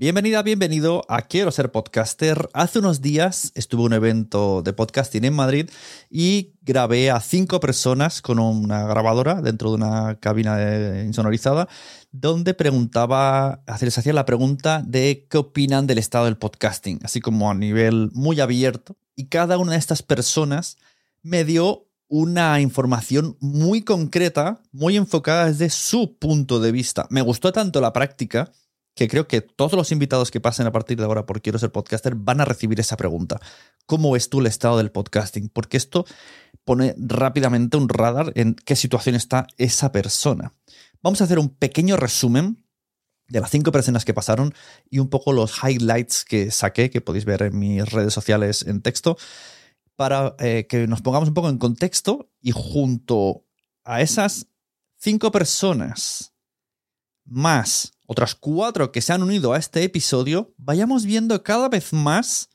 Bienvenida, bienvenido a Quiero ser podcaster. Hace unos días estuve en un evento de podcasting en Madrid y grabé a cinco personas con una grabadora dentro de una cabina insonorizada donde preguntaba, les hacía la pregunta de qué opinan del estado del podcasting, así como a nivel muy abierto. Y cada una de estas personas me dio una información muy concreta, muy enfocada desde su punto de vista. Me gustó tanto la práctica que creo que todos los invitados que pasen a partir de ahora por Quiero ser podcaster van a recibir esa pregunta. ¿Cómo ves tú el estado del podcasting? Porque esto pone rápidamente un radar en qué situación está esa persona. Vamos a hacer un pequeño resumen de las cinco personas que pasaron y un poco los highlights que saqué, que podéis ver en mis redes sociales en texto, para eh, que nos pongamos un poco en contexto y junto a esas cinco personas más otras cuatro que se han unido a este episodio, vayamos viendo cada vez más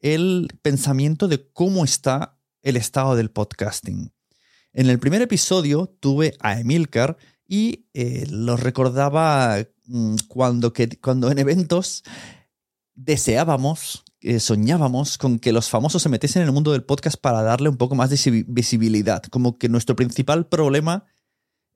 el pensamiento de cómo está el estado del podcasting. En el primer episodio tuve a Emilcar y eh, lo recordaba mm, cuando, que, cuando en eventos deseábamos, eh, soñábamos con que los famosos se metiesen en el mundo del podcast para darle un poco más de visibilidad. Como que nuestro principal problema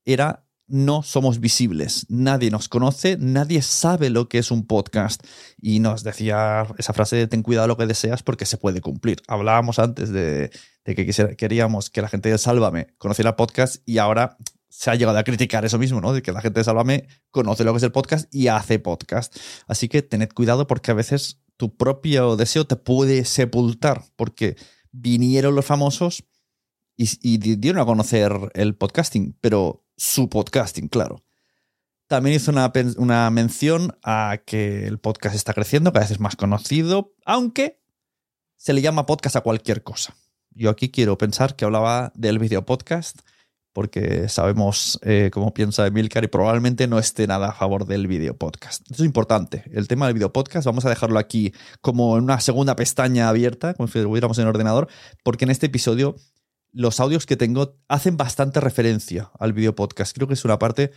era no somos visibles, nadie nos conoce, nadie sabe lo que es un podcast. Y nos decía esa frase de ten cuidado lo que deseas porque se puede cumplir. Hablábamos antes de, que queríamos que la gente de Sálvame conociera podcast y ahora se ha llegado a criticar eso mismo, ¿no? De que la gente de Sálvame conoce lo que es el podcast y hace podcast. Así que tened cuidado porque a veces tu propio deseo te puede sepultar porque vinieron los famosos y, y dieron a conocer el podcasting, pero su podcasting, claro. También hizo una, una, mención a que el podcast está creciendo, cada vez es más conocido, aunque se le llama podcast a cualquier cosa. Yo aquí quiero pensar que hablaba del video podcast, porque sabemos eh, cómo piensa Emilcar y probablemente no esté nada a favor del video podcast. Eso es importante. El tema del video podcast, vamos a dejarlo aquí como en una segunda pestaña abierta, como si estuviéramos en el ordenador, porque en este episodio los audios que tengo hacen bastante referencia al video podcast. Creo que es una parte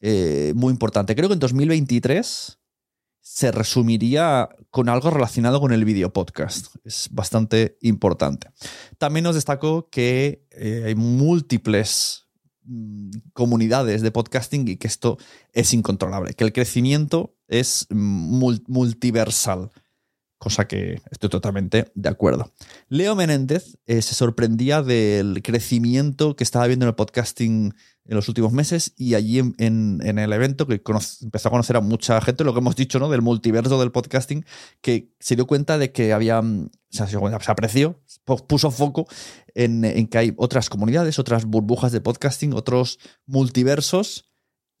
eh, muy importante. Creo que en 2023 se resumiría con algo relacionado con el video podcast. Es bastante importante. También nos destacó que eh, hay múltiples mm, comunidades de podcasting y que esto es incontrolable, que el crecimiento es mul- multiversal, cosa que estoy totalmente de acuerdo. Leo Menéndez eh, se sorprendía del crecimiento que estaba viendo en el podcasting en los últimos meses y allí en, en- el evento que empezó a conocer a mucha gente, lo que hemos dicho, ¿no? Del multiverso del podcasting, que se dio cuenta de que había, mm, se apreció, pu- puso foco en, en que hay otras comunidades, otras burbujas de podcasting, otros multiversos,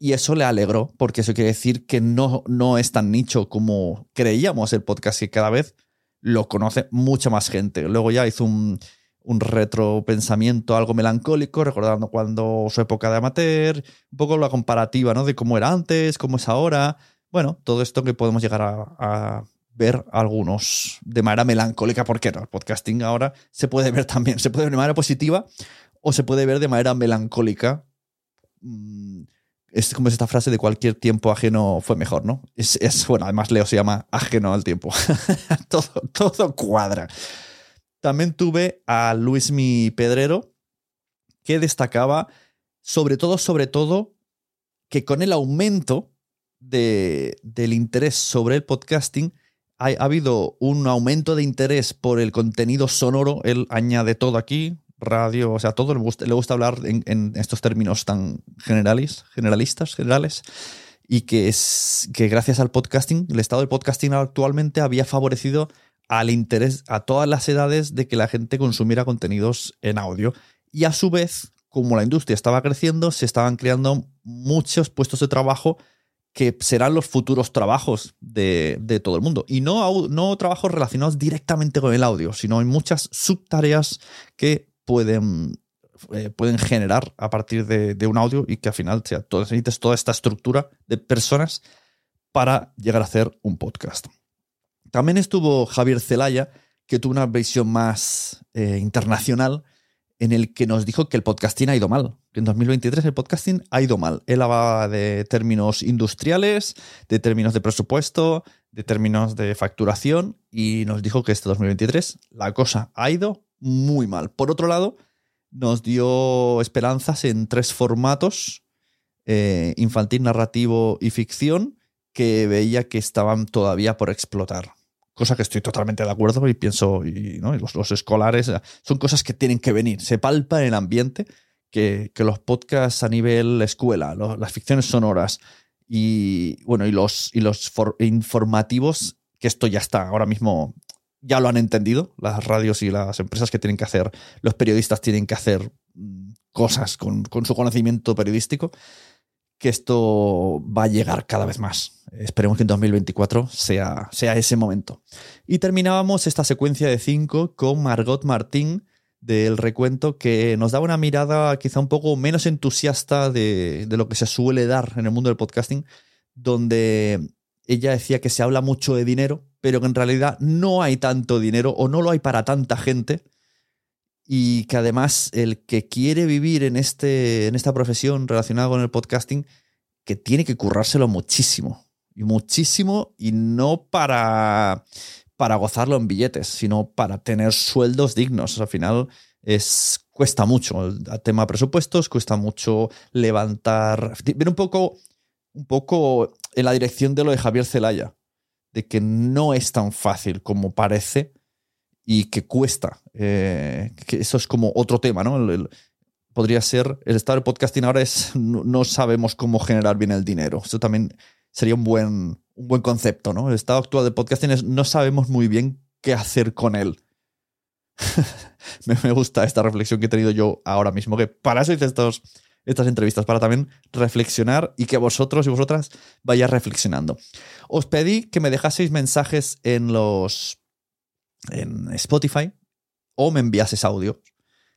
y eso le alegró, porque eso quiere decir que no, no es tan nicho como creíamos el podcast, que cada vez lo conoce mucha más gente. Luego ya hizo un, un retropensamiento algo melancólico, recordando cuando su época de amateur, un poco la comparativa ¿no? de cómo era antes, cómo es ahora. Bueno, todo esto que podemos llegar a, ver algunos de manera melancólica, porque el podcasting ahora se puede ver también, se puede ver de manera positiva o se puede ver de manera melancólica. Mm, Es como es esta frase de cualquier tiempo ajeno fue mejor, ¿no? Es, es bueno, además Leo se llama ajeno al tiempo. todo, todo cuadra. También tuve a Luismi Pedrero, que destacaba sobre todo, sobre todo, que con el aumento de- del interés sobre el podcasting, ha, ha habido un aumento de interés por el contenido sonoro. Él añade todo aquí, radio, o sea, todo le gusta, le gusta hablar en, estos términos tan generalis, generalistas, generales. Y que es que gracias al podcasting, el estado del podcasting actualmente había favorecido al interés a todas las edades de que la gente consumiera contenidos en audio. Y a su vez, como la industria estaba creciendo, se estaban creando muchos puestos de trabajo que serán los futuros trabajos de, de todo el mundo. Y no, no trabajos relacionados directamente con el audio, sino hay muchas subtareas que pueden, eh, pueden generar a partir de, un audio y que al final sea, necesites toda esta estructura de personas para llegar a hacer un podcast. También estuvo Javier Zelaya, que tuvo una visión más eh, internacional, en el que nos dijo que el podcasting ha ido mal. En 2023 el podcasting ha ido mal. Él hablaba de términos industriales, de términos de presupuesto, de términos de facturación, y nos dijo que este 2023 la cosa ha ido muy mal. Por otro lado, nos dio esperanzas en tres formatos, eh, infantil, narrativo y ficción, que veía que estaban todavía por explotar. Cosa que estoy totalmente de acuerdo y pienso, y, ¿no? los, escolares, son cosas que tienen que venir. Se palpa en el ambiente que, que los podcasts a nivel escuela, las ficciones sonoras y, bueno, y los, y los for- informativos, que esto ya está, ahora mismo ya lo han entendido, las radios y las empresas que tienen que hacer, los periodistas tienen que hacer mm, cosas con, su conocimiento periodístico que esto va a llegar cada vez más. Esperemos que en 2024 sea, sea ese momento. Y terminábamos esta secuencia de cinco con Margot Martín del recuento que nos da una mirada quizá un poco menos entusiasta de lo que se suele dar en el mundo del podcasting, donde ella decía que se habla mucho de dinero, pero que en realidad no hay tanto dinero o no lo hay para tanta gente y que además el que quiere vivir en, este, en esta profesión relacionada con el podcasting, que tiene que currárselo muchísimo, y muchísimo, y no para, para gozarlo en billetes, sino para tener sueldos dignos. Al final es, cuesta mucho. El tema presupuestos, cuesta mucho levantar... Viene un poco, un poco en la dirección de lo de Javier Zelaya, de que no es tan fácil como parece y que cuesta. eh, que eso es como otro tema, ¿no? Podría ser, el estado del podcasting ahora es, no, no sabemos cómo generar bien el dinero. Eso también sería un buen, un buen concepto, ¿no? El estado actual del podcasting es, no sabemos muy bien qué hacer con él. me, me gusta esta reflexión que he tenido yo ahora mismo, que para eso hice estos, estas entrevistas, para también reflexionar y que vosotros y vosotras vayáis reflexionando. Os pedí que me dejaseis mensajes en los en Spotify o me enviases audio.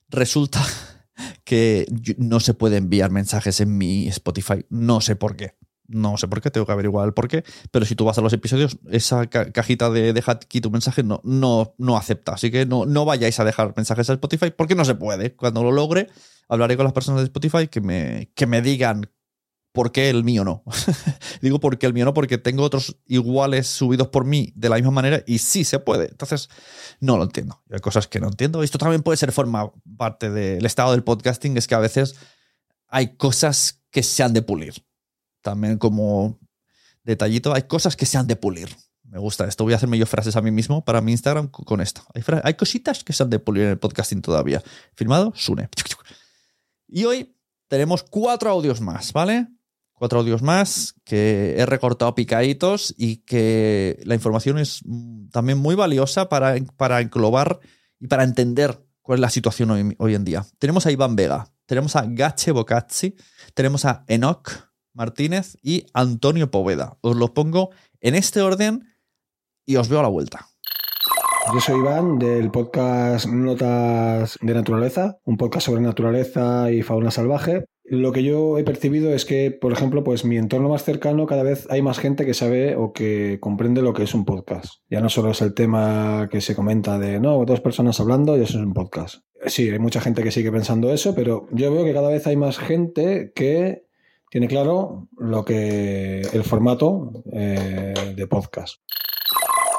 Resulta que no se puede enviar mensajes en mi Spotify. No sé por qué. No sé por qué, tengo que averiguar el por qué. Pero si tú vas a los episodios, esa ca- cajita de deja aquí tu mensaje no, no, no acepta. Así que no, no vayáis a dejar mensajes a Spotify porque no se puede. Cuando lo logre, hablaré con las personas de Spotify que me, que me digan por qué el mío no. Digo por qué el mío no, porque tengo otros iguales subidos por mí de la misma manera y sí se puede. Entonces, no lo entiendo. Hay cosas que no entiendo. Esto también puede ser forma parte del estado del podcasting, es que a veces hay cosas que se han de pulir. También como detallito, hay cosas que se han de pulir. Me gusta esto. Voy a hacerme yo frases a mí mismo para mi Instagram con esto. Hay, hay cositas que se han de pulir en el podcasting todavía. Firmado, Sune. Y hoy tenemos cuatro audios más, ¿vale? Cuatro audios más que he recortado picaditos y que la información es también muy valiosa para, para englobar y para entender cuál es la situación hoy, hoy en día. Tenemos a Iván Vega, tenemos a Gache Bocazzi, tenemos a Enoch Martínez y Antonio Poveda. Os los pongo en este orden y os veo a la vuelta. Yo soy Iván del podcast Notas de Naturaleza, un podcast sobre naturaleza y fauna salvaje. Lo que yo he percibido es que, por ejemplo, pues mi entorno más cercano cada vez hay más gente que sabe o que comprende lo que es un podcast. Ya no solo es el tema que se comenta de, no, dos personas hablando y eso es un podcast. Sí, hay mucha gente que sigue pensando eso, pero yo veo que cada vez hay más gente que tiene claro lo que el formato eh, de podcast.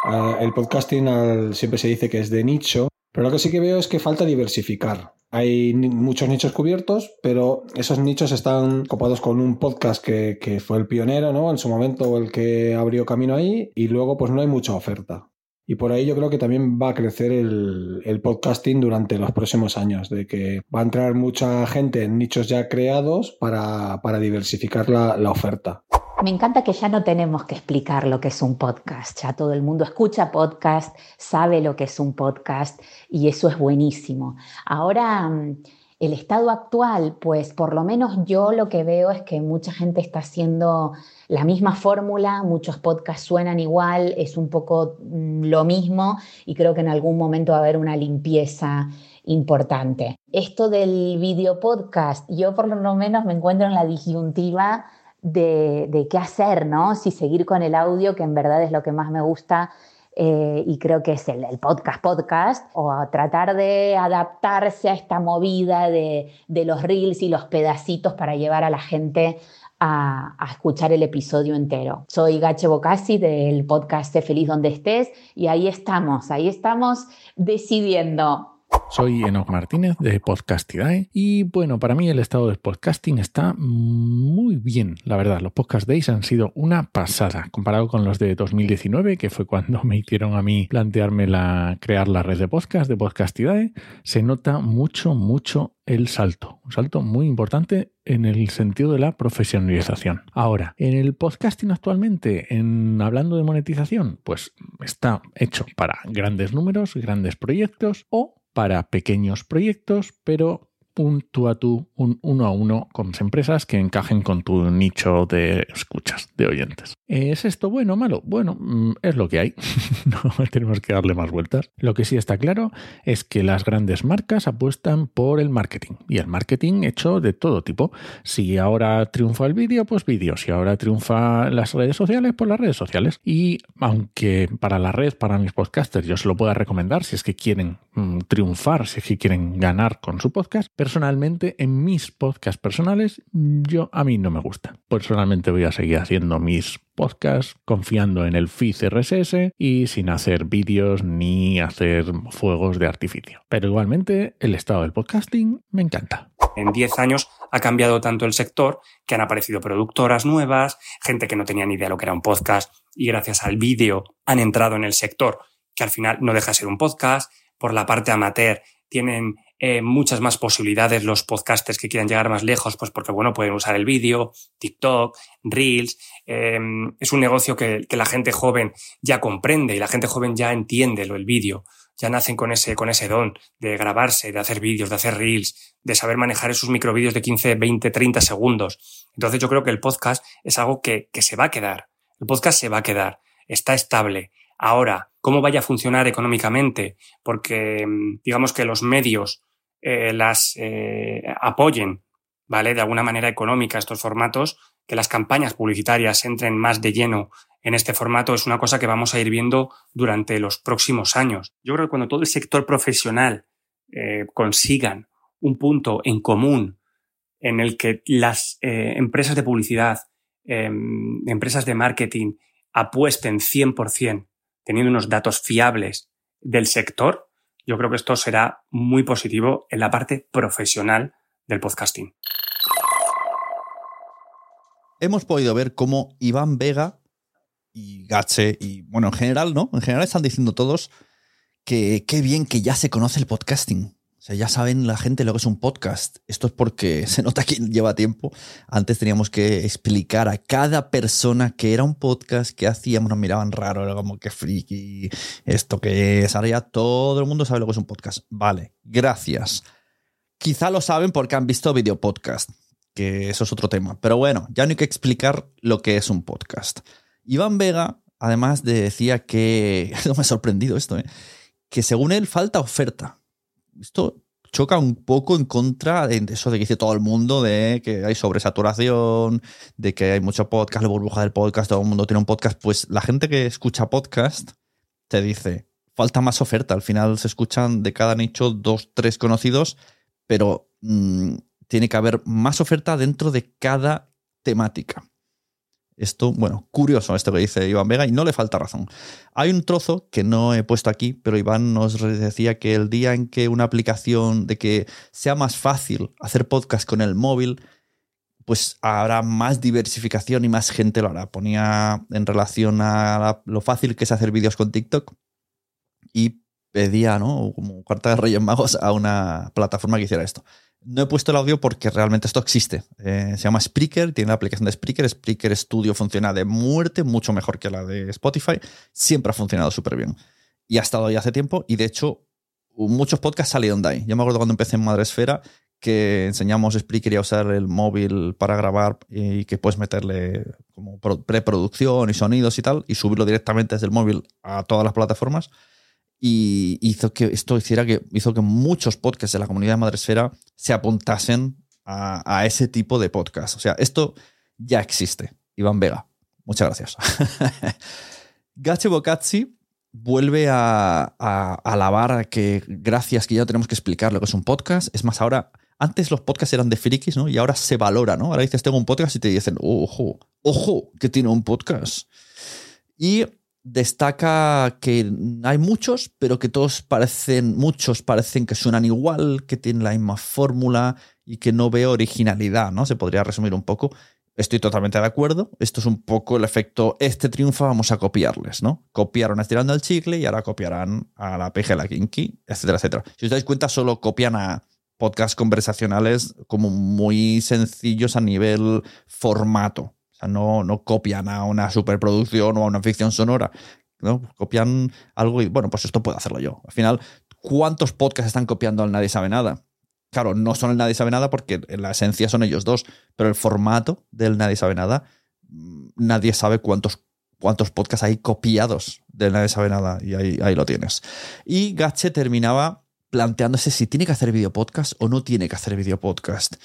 Ah, el podcasting siempre se dice que es de nicho, pero lo que sí que veo es que falta diversificar. Hay muchos nichos cubiertos, pero esos nichos están copados con un podcast que, fue el pionero, ¿no? En su momento, el que abrió camino ahí, y luego pues no hay mucha oferta. Y por ahí yo creo que también va a crecer el, podcasting durante los próximos años, de que va a entrar mucha gente en nichos ya creados para, diversificar la oferta. Me encanta que ya no tenemos que explicar lo que es un podcast, ya todo el mundo escucha podcast, sabe lo que es un podcast y eso es buenísimo. Ahora, mm, el estado actual, pues por lo menos yo lo que veo es que mucha gente está haciendo la misma fórmula, muchos podcasts suenan igual, es un poco mm, lo mismo y creo que en algún momento va a haber una limpieza importante. Esto del video podcast, yo por lo menos me encuentro en la disyuntiva de, qué hacer, ¿no? Si seguir con el audio, que en verdad es lo que más me gusta eh, y creo que es el, podcast podcast, o tratar de adaptarse a esta movida de, los reels y los pedacitos para llevar a la gente a, a, escuchar el episodio entero. Soy Gache Bocasi del podcast Feliz Donde Estés y ahí estamos, ahí estamos decidiendo soy Enoch Martínez de Podcastidae y bueno, para mí el estado del podcasting está muy bien, la verdad. Los Podcast Days han sido una pasada comparado con los de 2019, que fue cuando me hicieron a mí plantearme la, crear la red de podcast de Podcastidae. Se nota mucho, mucho el salto, un salto muy importante en el sentido de la profesionalización. Ahora, en el podcasting actualmente, en hablando de monetización, pues está hecho para grandes números, grandes proyectos o para pequeños proyectos, pero un tú a tú, un uno a uno con empresas que encajen con tu nicho de escuchas, de oyentes. ¿Es esto bueno o malo? Bueno, mm, es lo que hay. no tenemos que darle más vueltas. Lo que sí está claro es que las grandes marcas apuestan por el marketing y el marketing hecho de todo tipo. Si ahora triunfa el vídeo, pues vídeo. Si ahora triunfa las redes sociales, pues las redes sociales. Y aunque para la red, para mis podcasters, yo se lo pueda recomendar si es que quieren mm, triunfar, si es que quieren ganar con su podcast, personalmente en mis podcasts personales, yo a mí no me gusta. Personalmente voy a seguir haciendo mis podcasts confiando en el feed RSS y sin hacer vídeos ni hacer fuegos de artificio. Pero igualmente el estado del podcasting me encanta. En 10 años ha cambiado tanto el sector que han aparecido productoras nuevas, gente que no tenía ni idea de lo que era un podcast y gracias al vídeo han entrado en el sector que al final no deja de ser un podcast. Por la parte amateur tienen eh, muchas más posibilidades los podcasters que quieran llegar más lejos, pues porque, bueno, pueden usar el vídeo, TikTok, Reels. Em, es un negocio que, la gente joven ya comprende y la gente joven ya entiende lo el vídeo. Ya nacen con ese, con ese don de grabarse, de hacer vídeos, de hacer Reels, de saber manejar esos microvídeos de 15, 20, 30 segundos. Entonces yo creo que el podcast es algo que, que se va a quedar. El podcast se va a quedar. Está estable. Ahora, ¿cómo vaya a funcionar económicamente? Porque mm, digamos que los medios eh, las eh, apoyen, ¿vale? De alguna manera económica estos formatos, que las campañas publicitarias entren más de lleno en este formato es una cosa que vamos a ir viendo durante los próximos años. Yo creo que cuando todo el sector profesional eh, consigan un punto en común en el que las empresas de publicidad, em, empresas de marketing apuesten 100% teniendo unos datos fiables del sector, yo creo que esto será muy positivo en la parte profesional del podcasting. hemos podido ver cómo Iván Vega y Gache y, bueno, en general, ¿no? En general están diciendo todos que qué bien que ya se conoce el podcasting. Sea, ya saben la gente lo que es un podcast. Esto es porque se nota que lleva tiempo. Antes teníamos que explicar a cada persona que era un podcast, que hacíamos, nos miraban raro, era como que friki, esto que es. Ahora ya todo el mundo sabe lo que es un podcast. Vale, gracias. Quizá lo saben porque han visto video podcast, que eso es otro tema. Pero bueno, ya no hay que explicar lo que es un podcast. Iván Vega, además decía que, no me ha sorprendido esto, ¿eh? que según él falta oferta esto choca un poco en contra de eso de que dice todo el mundo, de que hay sobresaturación, de que hay mucho podcast, la burbuja del podcast, todo el mundo tiene un podcast. Pues la gente que escucha podcast te dice, falta más oferta. Al final se escuchan de cada nicho dos, tres conocidos, pero mm, tiene que haber más oferta dentro de cada temática. Esto, bueno, curioso esto que dice Iván Vega y no le falta razón. Hay un trozo que no he puesto aquí, pero Iván nos decía que el día en que una aplicación, de que sea más fácil hacer podcast con el móvil, pues habrá más diversificación y más gente lo hará. Ponía en relación a lo fácil que es hacer vídeos con TikTok y pedía, ¿no? Como carta de Reyes Magos a una plataforma que hiciera esto. No he puesto el audio porque realmente esto existe. Eh, se llama Spreaker, tiene la aplicación de Spreaker. Spreaker Studio funciona de muerte, mucho mejor que la de Spotify. Siempre ha funcionado súper bien. Y ha estado ahí hace tiempo y de hecho muchos podcasts salieron de ahí. Yo me acuerdo cuando empecé en Madresfera que enseñamos Spreaker y a usar el móvil para grabar y que puedes meterle como preproducción y sonidos y tal y subirlo directamente desde el móvil a todas las plataformas y hizo que esto hiciera que hizo que muchos podcasts de la comunidad de Madresfera se apuntasen a, ese tipo de podcast. O sea, esto ya existe. Iván Vega, muchas gracias. Gache Bocazzi vuelve a, a, alabar que gracias que ya tenemos que explicar lo que es un podcast. Es más, ahora, antes los podcasts eran de frikis, ¿no? Y ahora se valora, ¿no? Ahora dices, tengo un podcast y te dicen, ojo, ojo, que tiene un podcast. Y destaca que hay muchos, pero que todos parecen, muchos parecen que suenan igual, que tienen la misma fórmula y que no veo originalidad, ¿no? Se podría resumir un poco. Estoy totalmente de acuerdo. Esto es un poco el efecto, este triunfa, vamos a copiarles, ¿no? Copiaron estirando el chicle y ahora copiarán a la PG, la Kinky, etcétera, etcétera. Si os dais cuenta, solo copian a podcasts conversacionales como muy sencillos a nivel formato no, no copian a una superproducción o a una ficción sonora. ¿no? Copian algo y, bueno, pues esto puedo hacerlo yo. Al final, ¿cuántos podcasts están copiando al Nadie Sabe Nada? Claro, no son el Nadie Sabe Nada porque en la esencia son ellos dos, pero el formato del Nadie Sabe Nada, mm, nadie sabe cuántos, cuántos podcasts hay copiados del Nadie Sabe Nada y ahí, ahí lo tienes. Y Gache terminaba planteándose si tiene que hacer video podcast o no tiene que hacer video podcast.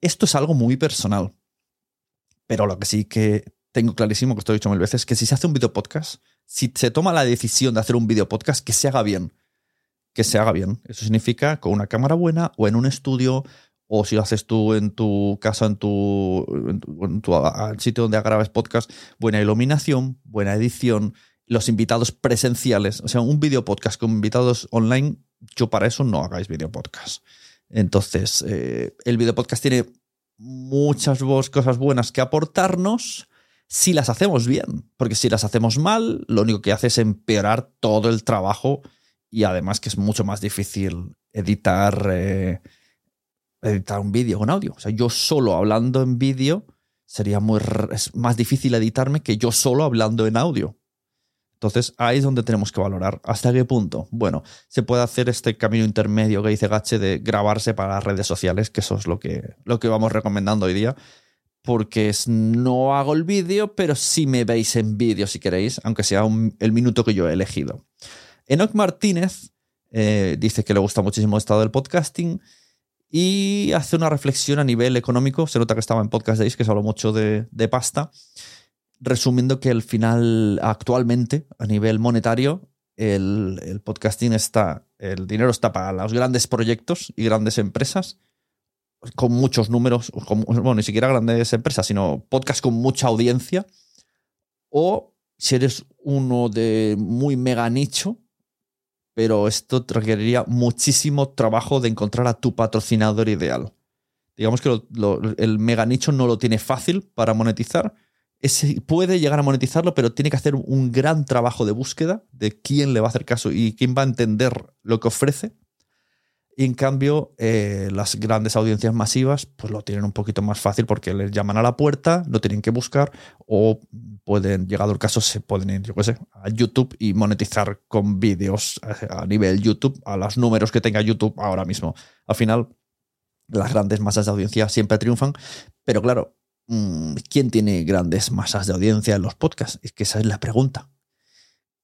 Esto es algo muy personal. Pero lo que sí que tengo clarísimo, que esto he dicho mil veces, que si se hace un video podcast, si se toma la decisión de hacer un video podcast, que se haga bien. Que se haga bien. Eso significa con una cámara buena o en un estudio o si lo haces tú en tu casa, en tu, en tu, sitio donde grabes podcast, buena iluminación, buena edición, los invitados presenciales. O sea, un video podcast con invitados online, yo para eso no hagáis video podcast. Entonces, eh, el video podcast tiene muchas cosas buenas que aportarnos si las hacemos bien. Porque si las hacemos mal, lo único que hace es empeorar todo el trabajo y además que es mucho más difícil editar, eh, editar un vídeo con audio. O sea, yo solo hablando en vídeo sería muy es más difícil editarme que yo solo hablando en audio. Entonces ahí es donde tenemos que valorar hasta qué punto. Bueno, se puede hacer este camino intermedio que dice Gache de grabarse para las redes sociales, que eso es lo que, lo que vamos recomendando hoy día. Porque es, no hago el vídeo, pero sí me veis en vídeo si queréis, aunque sea el minuto que yo he elegido. Enoch Martínez eh, dice que le gusta muchísimo el estado del podcasting y hace una reflexión a nivel económico. Se nota que estaba en Podcast Days, que se habló mucho de pasta resumiendo que al final, actualmente, a nivel monetario, el, podcasting está, el dinero está para los grandes proyectos y grandes empresas con muchos números, bueno, ni siquiera grandes empresas, sino podcast con mucha audiencia. O si eres uno de muy mega nicho, pero esto requeriría muchísimo trabajo de encontrar a tu patrocinador ideal digamos que el mega nicho no lo tiene fácil para monetizar. Puede llegar a monetizarlo, pero tiene que hacer un gran trabajo de búsqueda de quién le va a hacer caso y quién va a entender lo que ofrece. Y en cambio, eh, las grandes audiencias masivas, pues lo tienen un poquito más fácil porque les llaman a la puerta, lo tienen que buscar o pueden, llegado el caso, se pueden ir, yo qué sé, a YouTube y monetizar con vídeos a nivel YouTube, a los números que tenga YouTube ahora mismo. Al final, las grandes masas de audiencia siempre triunfan, pero claro, ¿quién tiene grandes masas de audiencia en los podcasts? Es que esa es la pregunta.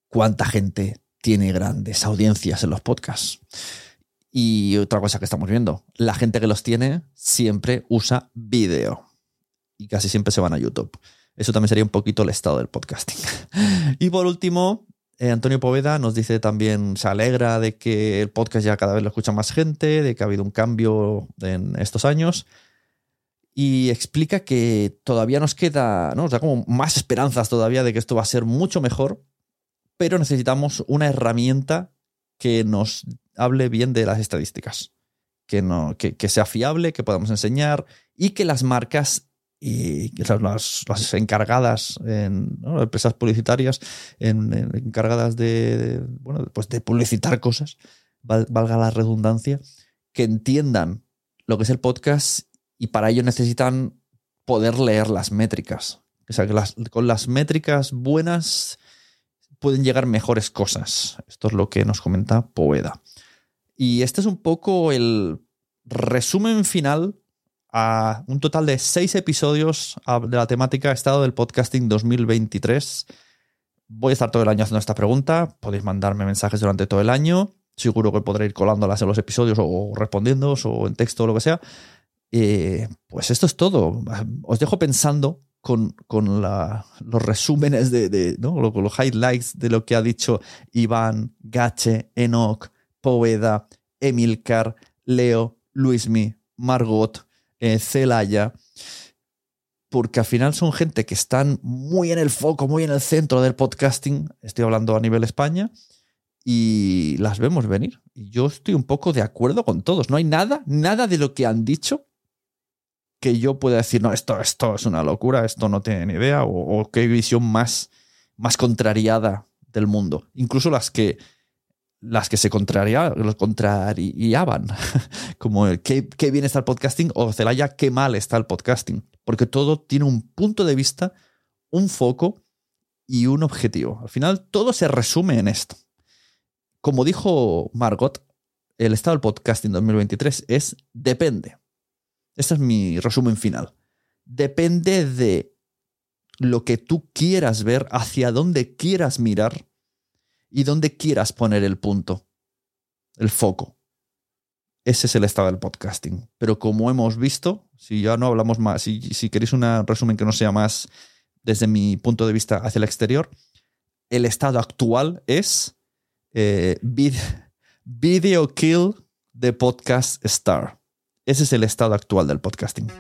¿Cuánta gente tiene grandes audiencias en los podcasts? Y otra cosa que estamos viendo, la gente que los tiene siempre usa vídeo y casi siempre se van a YouTube. Eso también sería un poquito el estado del podcasting. y por último, eh, Antonio Poveda nos dice también, se alegra de que el podcast ya cada vez lo escucha más gente, de que ha habido un cambio en estos años. Y explica que todavía nos queda, ¿no? O sea, como más esperanzas todavía de que esto va a ser mucho mejor, pero necesitamos una herramienta que nos hable bien de las estadísticas, que, no, que, sea fiable, que podamos enseñar y que las marcas y las, las encargadas en empresas publicitarias encargadas de, bueno, pues de publicitar cosas, valga la redundancia, que entiendan lo que es el podcast y para ello necesitan poder leer las métricas. O sea, que con las métricas buenas pueden llegar mejores cosas. Esto es lo que nos comenta Poeda. Y este es un poco el resumen final a un total de seis episodios de la temática Estado del Podcasting 2023. Voy a estar todo el año haciendo esta pregunta. Podéis mandarme mensajes durante todo el año. Seguro que podré ir colándolas en los episodios o respondiendo o en texto o lo que sea. Eh, pues esto es todo. Os dejo pensando con, los resúmenes de, ¿no? los highlights de lo que ha dicho Iván, Gache, Enoch, Poveda, Emilcar, Leo, Luismi, Margot, eh, Celaya, porque al final son gente que están muy en el foco, muy en el centro del podcasting, estoy hablando a nivel España, y las vemos venir. Y yo estoy un poco de acuerdo con todos. No hay nada, nada de lo que han dicho que yo pueda decir, no, esto, esto es una locura, esto no tiene ni idea, o, qué visión más, más contrariada del mundo. Incluso las que las que se contrariaban, como el qué, qué, bien está el podcasting o Celaya, qué mal está el podcasting, porque todo tiene un punto de vista, un foco y un objetivo. Al final todo se resume en esto. Como dijo Margot, el estado del podcasting 2023 es depende. Este es mi resumen final. Depende de lo que tú quieras ver, hacia dónde quieras mirar y donde quieras poner el punto, el foco. Ese es el estado del podcasting. Pero como hemos visto, si ya no hablamos más, si, si queréis un resumen que no sea más desde mi punto de vista hacia el exterior, el estado actual es eh, video kill de podcast star. Ese es el estado actual del podcasting.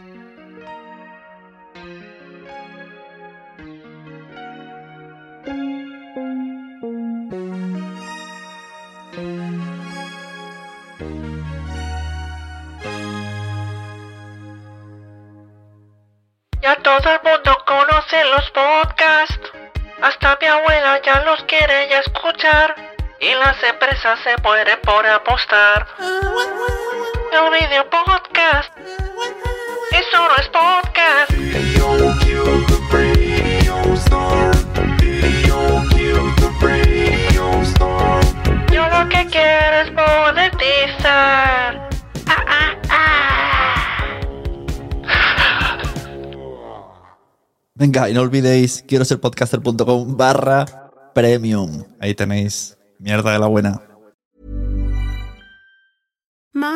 Todo el mundo conoce los podcasts. Hasta mi abuela ya los quiere ya escuchar. Y las empresas se mueren por apostar. El video podcast. Eso no es podcast. Yo lo que quiero es monetizar. Venga, y no olvidéis, quiero ser podcaster.com barra premium. Ahí tenéis mierda de la buena. Mom